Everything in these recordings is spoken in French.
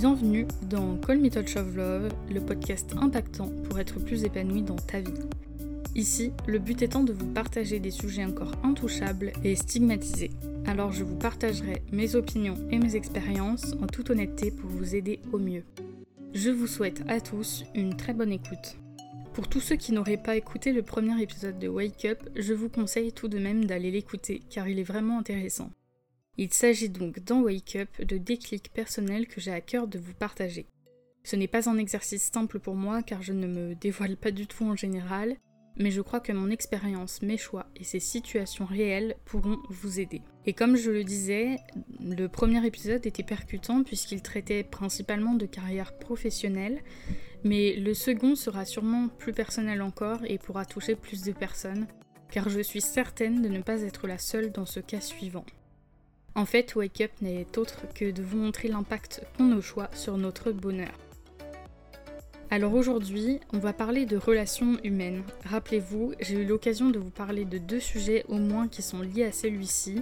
Bienvenue dans Call Me Touch of Love, le podcast impactant pour être plus épanoui dans ta vie. Ici, le but étant de vous partager des sujets encore intouchables et stigmatisés. Alors je vous partagerai mes opinions et mes expériences en toute honnêteté pour vous aider au mieux. Je vous souhaite à tous une très bonne écoute. Pour tous ceux qui n'auraient pas écouté le premier épisode de Wake Up, je vous conseille tout de même d'aller l'écouter car il est vraiment intéressant. Il s'agit donc dans Wake Up de déclics personnels que j'ai à cœur de vous partager. Ce n'est pas un exercice simple pour moi car je ne me dévoile pas du tout en général, mais je crois que mon expérience, mes choix et ces situations réelles pourront vous aider. Et comme je le disais, le premier épisode était percutant puisqu'il traitait principalement de carrière professionnelle, mais le second sera sûrement plus personnel encore et pourra toucher plus de personnes, car je suis certaine de ne pas être la seule dans ce cas suivant. En fait, Wake Up n'est autre que de vous montrer l'impact qu'ont nos choix sur notre bonheur. Alors aujourd'hui, on va parler de relations humaines. Rappelez-vous, j'ai eu l'occasion de vous parler de deux sujets au moins qui sont liés à celui-ci,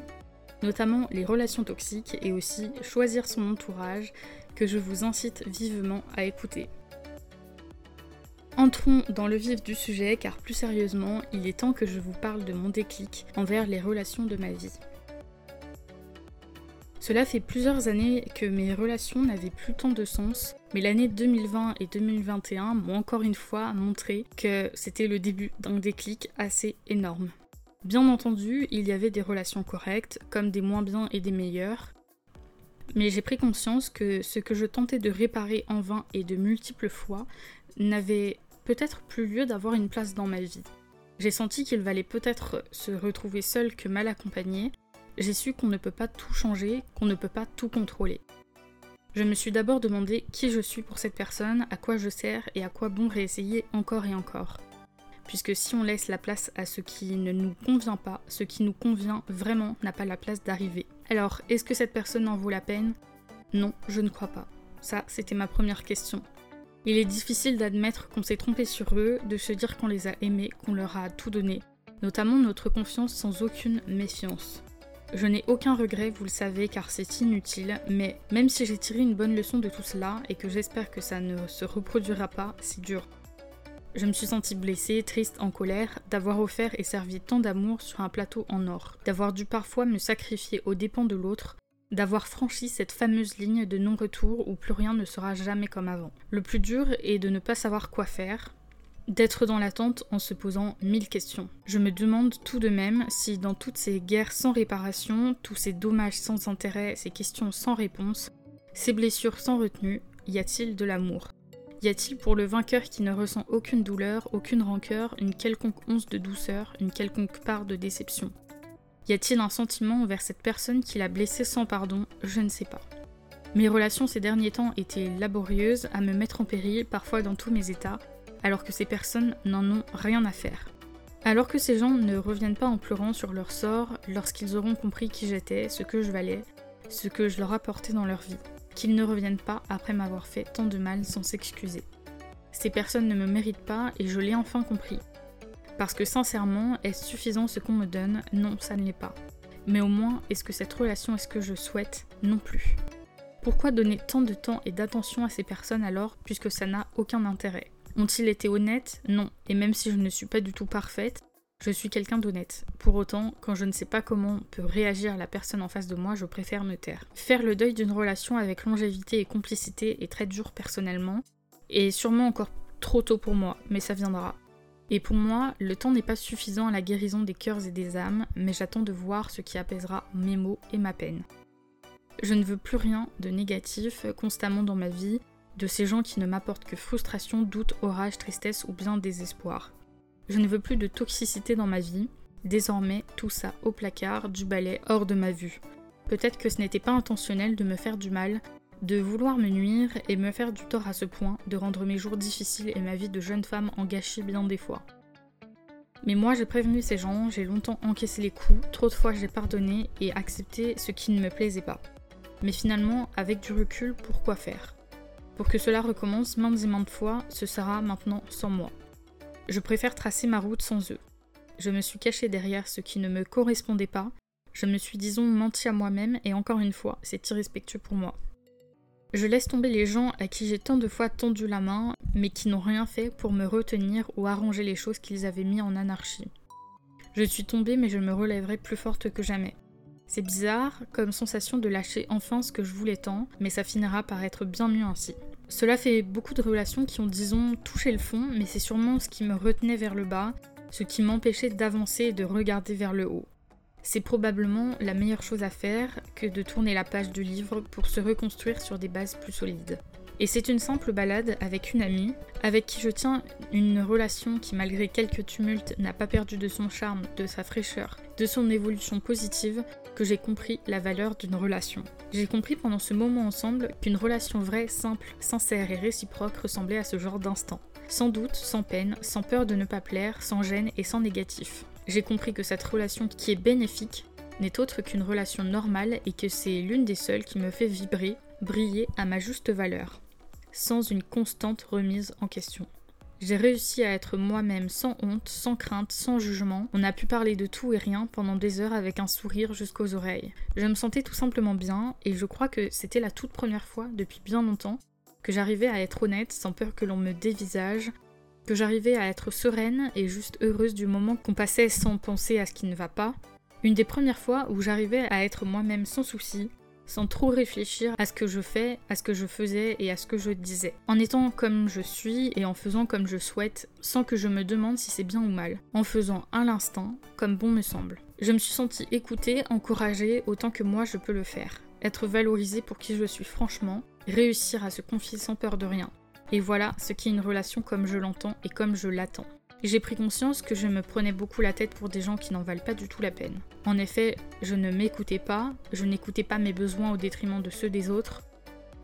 notamment les relations toxiques et aussi choisir son entourage, que je vous incite vivement à écouter. Entrons dans le vif du sujet car plus sérieusement, il est temps que je vous parle de mon déclic envers les relations de ma vie. Cela fait plusieurs années que mes relations n'avaient plus tant de sens, mais l'année 2020 et 2021 m'ont encore une fois montré que c'était le début d'un déclic assez énorme. Bien entendu, il y avait des relations correctes, comme des moins bien et des meilleures, mais j'ai pris conscience que ce que je tentais de réparer en vain et de multiples fois n'avait peut-être plus lieu d'avoir une place dans ma vie. J'ai senti qu'il valait peut-être se retrouver seul que mal accompagné, j'ai su qu'on ne peut pas tout changer, qu'on ne peut pas tout contrôler. Je me suis d'abord demandé qui je suis pour cette personne, à quoi je sers et à quoi bon réessayer encore et encore. Puisque si on laisse la place à ce qui ne nous convient pas, ce qui nous convient vraiment n'a pas la place d'arriver. Alors, est-ce que cette personne en vaut la peine? Non, je ne crois pas. Ça, c'était ma première question. Il est difficile d'admettre qu'on s'est trompé sur eux, de se dire qu'on les a aimés, qu'on leur a tout donné, notamment notre confiance sans aucune méfiance. Je n'ai aucun regret, vous le savez, car c'est inutile, mais même si j'ai tiré une bonne leçon de tout cela et que j'espère que ça ne se reproduira pas, c'est dur. Je me suis sentie blessée, triste, en colère, d'avoir offert et servi tant d'amour sur un plateau en or, d'avoir dû parfois me sacrifier aux dépens de l'autre, d'avoir franchi cette fameuse ligne de non-retour où plus rien ne sera jamais comme avant. Le plus dur est de ne pas savoir quoi faire, d'être dans l'attente en se posant mille questions. Je me demande tout de même si dans toutes ces guerres sans réparation, tous ces dommages sans intérêt, ces questions sans réponse, ces blessures sans retenue, y a-t-il de l'amour? Y a-t-il pour le vainqueur qui ne ressent aucune douleur, aucune rancœur, une quelconque once de douceur, une quelconque part de déception? Y a-t-il un sentiment envers cette personne qui l'a blessé sans pardon? Je ne sais pas. Mes relations ces derniers temps étaient laborieuses, à me mettre en péril, parfois dans tous mes états, alors que ces personnes n'en ont rien à faire. Alors que ces gens ne reviennent pas en pleurant sur leur sort lorsqu'ils auront compris qui j'étais, ce que je valais, ce que je leur apportais dans leur vie. Qu'ils ne reviennent pas après m'avoir fait tant de mal sans s'excuser. Ces personnes ne me méritent pas et je l'ai enfin compris. Parce que sincèrement, est-ce suffisant ce qu'on me donne? Non, ça ne l'est pas. Mais au moins, est-ce que cette relation est ce que je souhaite? Non plus. Pourquoi donner tant de temps et d'attention à ces personnes alors, puisque ça n'a aucun intérêt? Ont-ils été honnêtes? Non. Et même si je ne suis pas du tout parfaite, je suis quelqu'un d'honnête. Pour autant, quand je ne sais pas comment peut réagir la personne en face de moi, je préfère me taire. Faire le deuil d'une relation avec longévité et complicité est très dur personnellement, et sûrement encore trop tôt pour moi, mais ça viendra. Et pour moi, le temps n'est pas suffisant à la guérison des cœurs et des âmes, mais j'attends de voir ce qui apaisera mes maux et ma peine. Je ne veux plus rien de négatif constamment dans ma vie, de ces gens qui ne m'apportent que frustration, doute, orage, tristesse ou bien désespoir. Je ne veux plus de toxicité dans ma vie. Désormais, tout ça au placard, du balai, hors de ma vue. Peut-être que ce n'était pas intentionnel de me faire du mal, de vouloir me nuire et me faire du tort à ce point, de rendre mes jours difficiles et ma vie de jeune femme en gâchis bien des fois. Mais moi j'ai prévenu ces gens, j'ai longtemps encaissé les coups, trop de fois j'ai pardonné et accepté ce qui ne me plaisait pas. Mais finalement, avec du recul, pourquoi faire? Pour que cela recommence maintes et maintes fois, ce sera maintenant sans moi. Je préfère tracer ma route sans eux. Je me suis cachée derrière ce qui ne me correspondait pas, je me suis disons menti à moi-même et encore une fois, c'est irrespectueux pour moi. Je laisse tomber les gens à qui j'ai tant de fois tendu la main, mais qui n'ont rien fait pour me retenir ou arranger les choses qu'ils avaient mis en anarchie. Je suis tombée, mais je me relèverai plus forte que jamais. C'est bizarre, comme sensation de lâcher enfin ce que je voulais tant, mais ça finira par être bien mieux ainsi. Cela fait beaucoup de relations qui ont, disons, touché le fond, mais c'est sûrement ce qui me retenait vers le bas, ce qui m'empêchait d'avancer et de regarder vers le haut. C'est probablement la meilleure chose à faire que de tourner la page du livre pour se reconstruire sur des bases plus solides. Et c'est une simple balade avec une amie, avec qui je tiens une relation qui malgré quelques tumultes n'a pas perdu de son charme, de sa fraîcheur, de son évolution positive, que j'ai compris la valeur d'une relation. J'ai compris pendant ce moment ensemble qu'une relation vraie, simple, sincère et réciproque ressemblait à ce genre d'instant. Sans doute, sans peine, sans peur de ne pas plaire, sans gêne et sans négatif. J'ai compris que cette relation qui est bénéfique n'est autre qu'une relation normale et que c'est l'une des seules qui me fait vibrer, briller à ma juste valeur sans une constante remise en question. J'ai réussi à être moi-même sans honte, sans crainte, sans jugement. On a pu parler de tout et rien pendant des heures avec un sourire jusqu'aux oreilles. Je me sentais tout simplement bien et je crois que c'était la toute première fois depuis bien longtemps que j'arrivais à être honnête sans peur que l'on me dévisage, que j'arrivais à être sereine et juste heureuse du moment qu'on passait sans penser à ce qui ne va pas. Une des premières fois où j'arrivais à être moi-même sans souci, sans trop réfléchir à ce que je fais, à ce que je faisais et à ce que je disais. En étant comme je suis et en faisant comme je souhaite, sans que je me demande si c'est bien ou mal. En faisant à l'instant, comme bon me semble. Je me suis sentie écoutée, encouragée autant que moi je peux le faire. Être valorisée pour qui je suis franchement, réussir à se confier sans peur de rien. Et voilà ce qui est une relation comme je l'entends et comme je l'attends. J'ai pris conscience que je me prenais beaucoup la tête pour des gens qui n'en valent pas du tout la peine. En effet, je ne m'écoutais pas, je n'écoutais pas mes besoins au détriment de ceux des autres,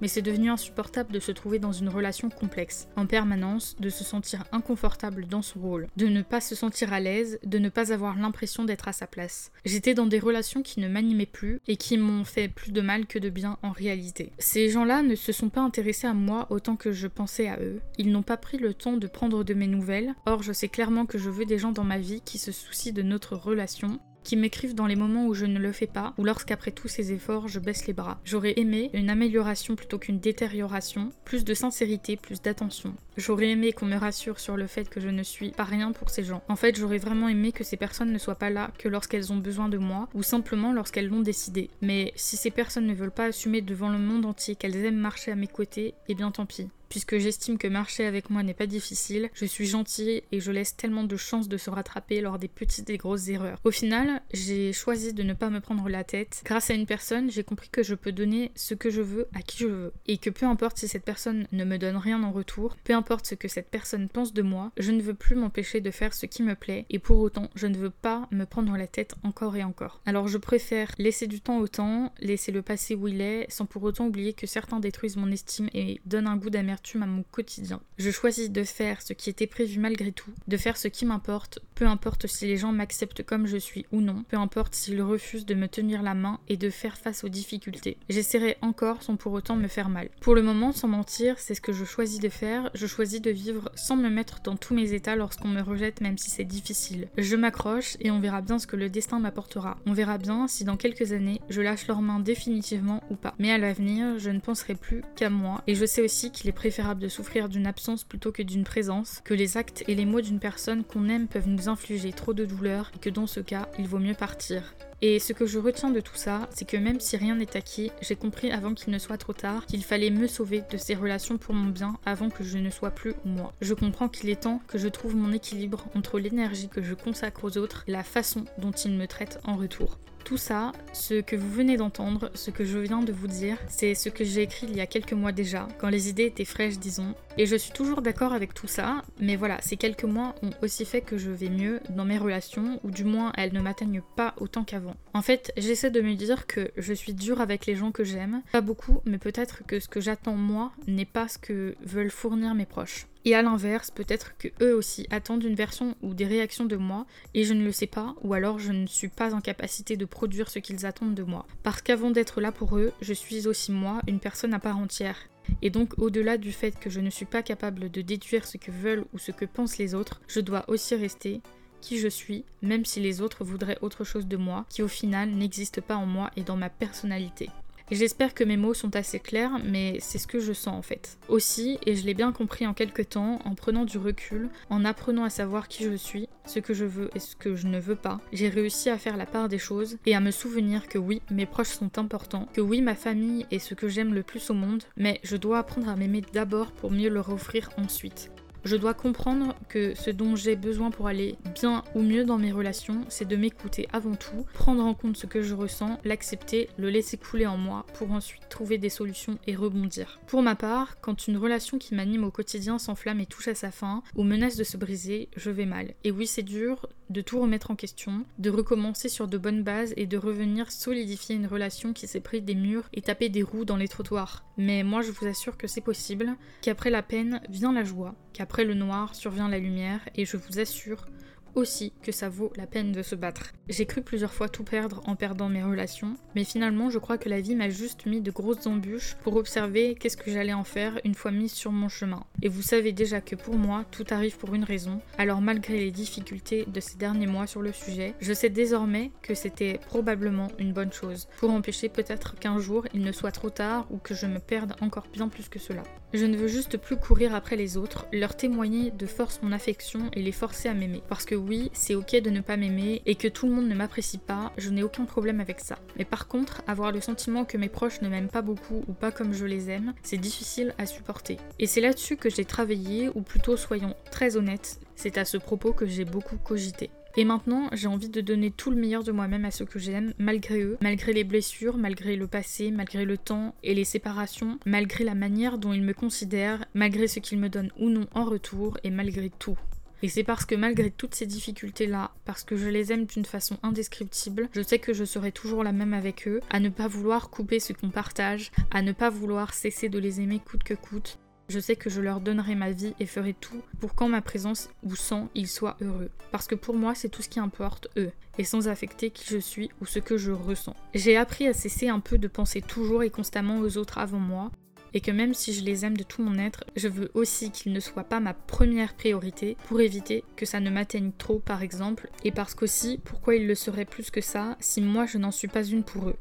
mais c'est devenu insupportable de se trouver dans une relation complexe, en permanence, de se sentir inconfortable dans son rôle, de ne pas se sentir à l'aise, de ne pas avoir l'impression d'être à sa place. J'étais dans des relations qui ne m'animaient plus et qui m'ont fait plus de mal que de bien en réalité. Ces gens-là ne se sont pas intéressés à moi autant que je pensais à eux. Ils n'ont pas pris le temps de prendre de mes nouvelles. Or, je sais clairement que je veux des gens dans ma vie qui se soucient de notre relation qui m'écrivent dans les moments où je ne le fais pas ou lorsqu'après tous ces efforts je baisse les bras. J'aurais aimé une amélioration plutôt qu'une détérioration, plus de sincérité, plus d'attention. J'aurais aimé qu'on me rassure sur le fait que je ne suis pas rien pour ces gens. En fait, j'aurais vraiment aimé que ces personnes ne soient pas là que lorsqu'elles ont besoin de moi ou simplement lorsqu'elles l'ont décidé. Mais si ces personnes ne veulent pas assumer devant le monde entier qu'elles aiment marcher à mes côtés, eh bien tant pis puisque j'estime que marcher avec moi n'est pas difficile, je suis gentille et je laisse tellement de chances de se rattraper lors des petites et grosses erreurs. Au final, j'ai choisi de ne pas me prendre la tête. Grâce à une personne, j'ai compris que je peux donner ce que je veux à qui je veux. Et que peu importe si cette personne ne me donne rien en retour, peu importe ce que cette personne pense de moi, je ne veux plus m'empêcher de faire ce qui me plaît et pour autant, je ne veux pas me prendre la tête encore et encore. Alors je préfère laisser du temps au temps, laisser le passé où il est, sans pour autant oublier que certains détruisent mon estime et donnent un goût d'amertume à mon quotidien. Je choisis de faire ce qui était prévu malgré tout, de faire ce qui m'importe, peu importe si les gens m'acceptent comme je suis ou non, peu importe s'ils refusent de me tenir la main et de faire face aux difficultés. J'essaierai encore sans pour autant me faire mal. Pour le moment, sans mentir, c'est ce que je choisis de faire, je choisis de vivre sans me mettre dans tous mes états lorsqu'on me rejette même si c'est difficile. Je m'accroche et on verra bien ce que le destin m'apportera. On verra bien si dans quelques années je lâche leurs mains définitivement ou pas. Mais à l'avenir, je ne penserai plus qu'à moi et je sais aussi qu'il est préférable de souffrir d'une absence plutôt que d'une présence, que les actes et les mots d'une personne qu'on aime peuvent nous infliger trop de douleur et que dans ce cas, il vaut mieux partir. Et ce que je retiens de tout ça, c'est que même si rien n'est acquis, j'ai compris avant qu'il ne soit trop tard qu'il fallait me sauver de ces relations pour mon bien avant que je ne sois plus moi. Je comprends qu'il est temps que je trouve mon équilibre entre l'énergie que je consacre aux autres et la façon dont ils me traitent en retour. Tout ça, ce que vous venez d'entendre, ce que je viens de vous dire, c'est ce que j'ai écrit il y a quelques mois déjà, quand les idées étaient fraîches, disons. Et je suis toujours d'accord avec tout ça, mais voilà, ces quelques mois ont aussi fait que je vais mieux dans mes relations, ou du moins elles ne m'atteignent pas autant qu'avant. En fait, j'essaie de me dire que je suis dure avec les gens que j'aime, pas beaucoup, mais peut-être que ce que j'attends moi n'est pas ce que veulent fournir mes proches. Et à l'inverse, peut-être que eux aussi attendent une version ou des réactions de moi et je ne le sais pas, ou alors je ne suis pas en capacité de produire ce qu'ils attendent de moi. Parce qu'avant d'être là pour eux, je suis aussi moi, une personne à part entière. Et donc au-delà du fait que je ne suis pas capable de déduire ce que veulent ou ce que pensent les autres, je dois aussi rester qui je suis, même si les autres voudraient autre chose de moi, qui au final n'existe pas en moi et dans ma personnalité. J'espère que mes mots sont assez clairs, mais c'est ce que je sens en fait. Aussi, et je l'ai bien compris en quelques temps, en prenant du recul, en apprenant à savoir qui je suis, ce que je veux et ce que je ne veux pas, j'ai réussi à faire la part des choses et à me souvenir que oui, mes proches sont importants, que oui, ma famille est ce que j'aime le plus au monde, mais je dois apprendre à m'aimer d'abord pour mieux leur offrir ensuite. Je dois comprendre que ce dont j'ai besoin pour aller bien ou mieux dans mes relations, c'est de m'écouter avant tout, prendre en compte ce que je ressens, l'accepter, le laisser couler en moi pour ensuite trouver des solutions et rebondir. Pour ma part, quand une relation qui m'anime au quotidien s'enflamme et touche à sa fin, ou menace de se briser, je vais mal. Et oui, c'est dur de tout remettre en question, de recommencer sur de bonnes bases et de revenir solidifier une relation qui s'est pris des murs et taper des roues dans les trottoirs. Mais moi, je vous assure que c'est possible, qu'après la peine vient la joie, qu'après le noir survient la lumière, et je vous assure aussi que ça vaut la peine de se battre. J'ai cru plusieurs fois tout perdre en perdant mes relations, mais finalement je crois que la vie m'a juste mis de grosses embûches pour observer qu'est-ce que j'allais en faire une fois mise sur mon chemin. Et vous savez déjà que pour moi, tout arrive pour une raison, alors malgré les difficultés de ces derniers mois sur le sujet, je sais désormais que c'était probablement une bonne chose, pour empêcher peut-être qu'un jour il ne soit trop tard ou que je me perde encore bien plus que cela. Je ne veux juste plus courir après les autres, leur témoigner de force mon affection et les forcer à m'aimer, parce que oui, c'est ok de ne pas m'aimer et que tout le monde ne m'apprécie pas, je n'ai aucun problème avec ça. Mais par contre, avoir le sentiment que mes proches ne m'aiment pas beaucoup ou pas comme je les aime, c'est difficile à supporter. Et c'est là-dessus que j'ai travaillé, ou plutôt soyons très honnêtes, c'est à ce propos que j'ai beaucoup cogité. Et maintenant, j'ai envie de donner tout le meilleur de moi-même à ceux que j'aime, malgré eux, malgré les blessures, malgré le passé, malgré le temps et les séparations, malgré la manière dont ils me considèrent, malgré ce qu'ils me donnent ou non en retour, et malgré tout. Et c'est parce que malgré toutes ces difficultés-là, parce que je les aime d'une façon indescriptible, je sais que je serai toujours la même avec eux, à ne pas vouloir couper ce qu'on partage, à ne pas vouloir cesser de les aimer coûte que coûte. Je sais que je leur donnerai ma vie et ferai tout pour qu'en ma présence ou sans, ils soient heureux. Parce que pour moi, c'est tout ce qui importe, eux, et sans affecter qui je suis ou ce que je ressens. J'ai appris à cesser un peu de penser toujours et constamment aux autres avant moi, et que même si je les aime de tout mon être, je veux aussi qu'ils ne soient pas ma première priorité pour éviter que ça ne m'atteigne trop par exemple, et parce qu'aussi, pourquoi ils le seraient plus que ça si moi je n'en suis pas une pour eux?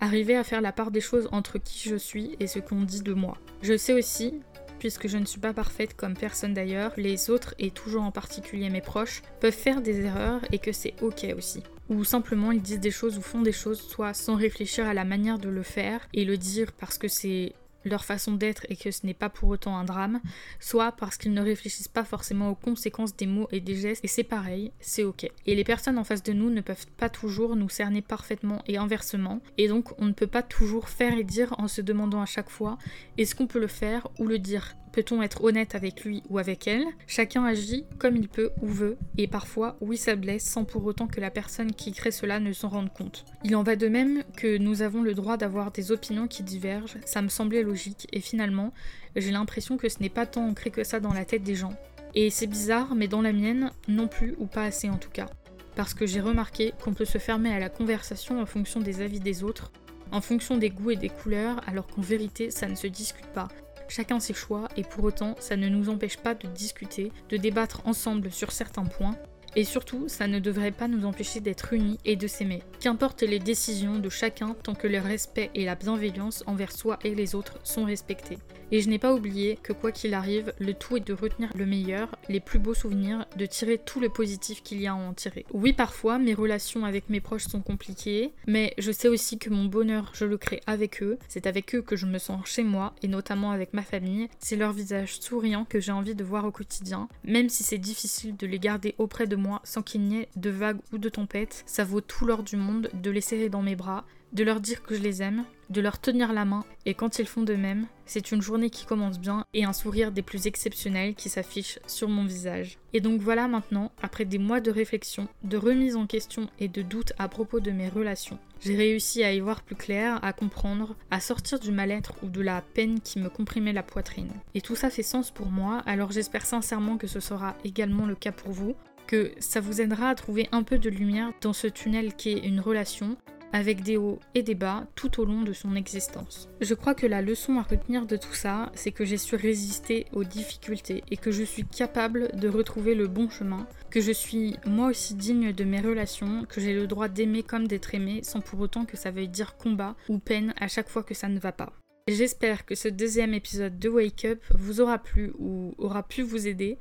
Arriver à faire la part des choses entre qui je suis et ce qu'on dit de moi. Je sais aussi, puisque je ne suis pas parfaite comme personne d'ailleurs, les autres, et toujours en particulier mes proches, peuvent faire des erreurs et que c'est ok aussi. Ou simplement ils disent des choses ou font des choses, soit sans réfléchir à la manière de le faire et le dire parce que c'est leur façon d'être et que ce n'est pas pour autant un drame, soit parce qu'ils ne réfléchissent pas forcément aux conséquences des mots et des gestes, et c'est pareil, c'est ok. Et les personnes en face de nous ne peuvent pas toujours nous cerner parfaitement et inversement, et donc on ne peut pas toujours faire et dire en se demandant à chaque fois est-ce qu'on peut le faire ou le dire? Peut-on être honnête avec lui ou avec elle? Chacun agit comme il peut ou veut, et parfois, oui, ça blesse sans pour autant que la personne qui crée cela ne s'en rende compte. Il en va de même que nous avons le droit d'avoir des opinions qui divergent, ça me semblait logique, et finalement, j'ai l'impression que ce n'est pas tant ancré que ça dans la tête des gens. Et c'est bizarre, mais dans la mienne, non plus, ou pas assez en tout cas. Parce que j'ai remarqué qu'on peut se fermer à la conversation en fonction des avis des autres, en fonction des goûts et des couleurs, alors qu'en vérité, ça ne se discute pas chacun ses choix et pour autant ça ne nous empêche pas de discuter, de débattre ensemble sur certains points et surtout, ça ne devrait pas nous empêcher d'être unis et de s'aimer. Qu'importe les décisions de chacun tant que le respect et la bienveillance envers soi et les autres sont respectés. Et je n'ai pas oublié que quoi qu'il arrive, le tout est de retenir le meilleur, les plus beaux souvenirs, de tirer tout le positif qu'il y a à en tirer. Oui, parfois, mes relations avec mes proches sont compliquées, mais je sais aussi que mon bonheur, je le crée avec eux. C'est avec eux que je me sens chez moi, et notamment avec ma famille. C'est leur visage souriant que j'ai envie de voir au quotidien, même si c'est difficile de les garder auprès de sans qu'il n'y ait de vagues ou de tempêtes. Ça vaut tout l'or du monde de les serrer dans mes bras, de leur dire que je les aime, de leur tenir la main, et quand ils font de même, c'est une journée qui commence bien et un sourire des plus exceptionnels qui s'affiche sur mon visage. Et donc voilà maintenant, après des mois de réflexion, de remise en question et de doute à propos de mes relations, j'ai réussi à y voir plus clair, à comprendre, à sortir du mal-être ou de la peine qui me comprimait la poitrine. Et tout ça fait sens pour moi, alors j'espère sincèrement que ce sera également le cas pour vous, que ça vous aidera à trouver un peu de lumière dans ce tunnel qui est une relation, avec des hauts et des bas tout au long de son existence. Je crois que la leçon à retenir de tout ça, c'est que j'ai su résister aux difficultés et que je suis capable de retrouver le bon chemin, que je suis moi aussi digne de mes relations, que j'ai le droit d'aimer comme d'être aimé sans pour autant que ça veuille dire combat ou peine à chaque fois que ça ne va pas. J'espère que ce deuxième épisode de Wake Up vous aura plu ou aura pu vous aider.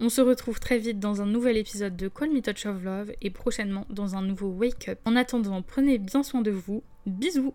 On se retrouve très vite dans un nouvel épisode de Call Me Touch of Love et prochainement dans un nouveau Wake Up. En attendant, prenez bien soin de vous. Bisous